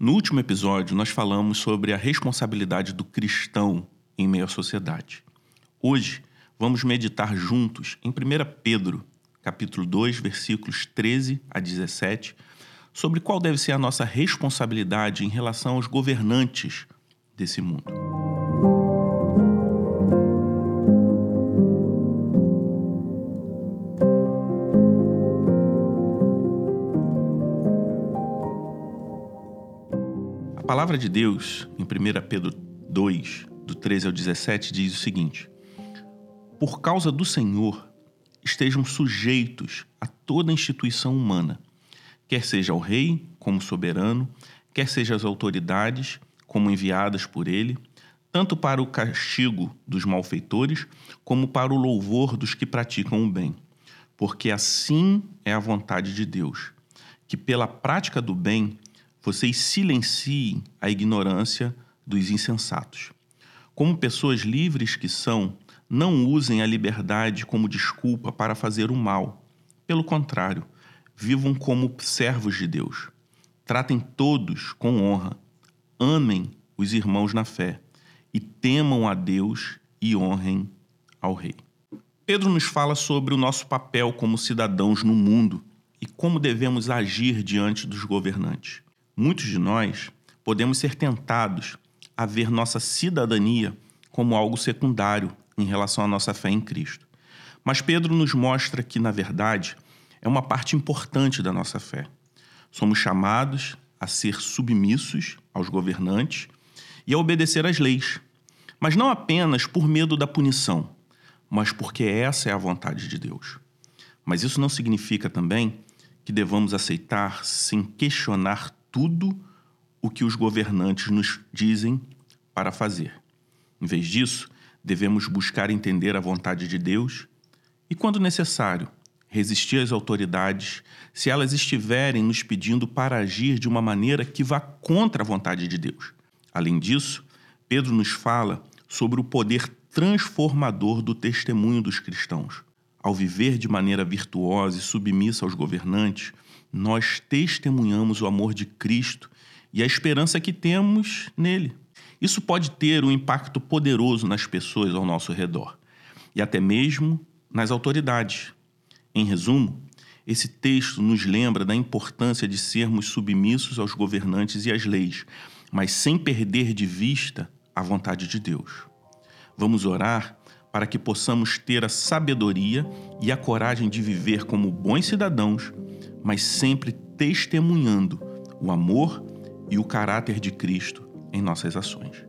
No último episódio, nós falamos sobre a responsabilidade do cristão em meio à sociedade. Hoje, vamos meditar juntos em 1 Pedro, capítulo 2, versículos 13 a 17, sobre qual deve ser a nossa responsabilidade em relação aos governantes desse mundo. Palavra de Deus, em 1 Pedro 2, do 13 ao 17, diz o seguinte: Por causa do Senhor, estejam sujeitos a toda instituição humana, quer seja ao rei como soberano, quer seja as autoridades como enviadas por ele, tanto para o castigo dos malfeitores, como para o louvor dos que praticam o bem. Porque assim é a vontade de Deus, que pela prática do bem vocês silenciem a ignorância dos insensatos. Como pessoas livres que são, não usem a liberdade como desculpa para fazer o mal. Pelo contrário, vivam como servos de Deus. Tratem todos com honra. Amem os irmãos na fé e temam a Deus e honrem ao Rei. Pedro nos fala sobre o nosso papel como cidadãos no mundo e como devemos agir diante dos governantes. Muitos de nós podemos ser tentados a ver nossa cidadania como algo secundário em relação à nossa fé em Cristo. Mas Pedro nos mostra que, na verdade, é uma parte importante da nossa fé. Somos chamados a ser submissos aos governantes e a obedecer às leis, mas não apenas por medo da punição, mas porque essa é a vontade de Deus. Mas isso não significa também que devamos aceitar sem questionar tudo o que os governantes nos dizem para fazer. Em vez disso, devemos buscar entender a vontade de Deus e, quando necessário, resistir às autoridades se elas estiverem nos pedindo para agir de uma maneira que vá contra a vontade de Deus. Além disso, Pedro nos fala sobre o poder transformador do testemunho dos cristãos. Ao viver de maneira virtuosa e submissa aos governantes, nós testemunhamos o amor de Cristo e a esperança que temos nele. Isso pode ter um impacto poderoso nas pessoas ao nosso redor e até mesmo nas autoridades. Em resumo, esse texto nos lembra da importância de sermos submissos aos governantes e às leis, mas sem perder de vista a vontade de Deus. Vamos orar para que possamos ter a sabedoria e a coragem de viver como bons cidadãos mas sempre testemunhando o amor e o caráter de Cristo em nossas ações.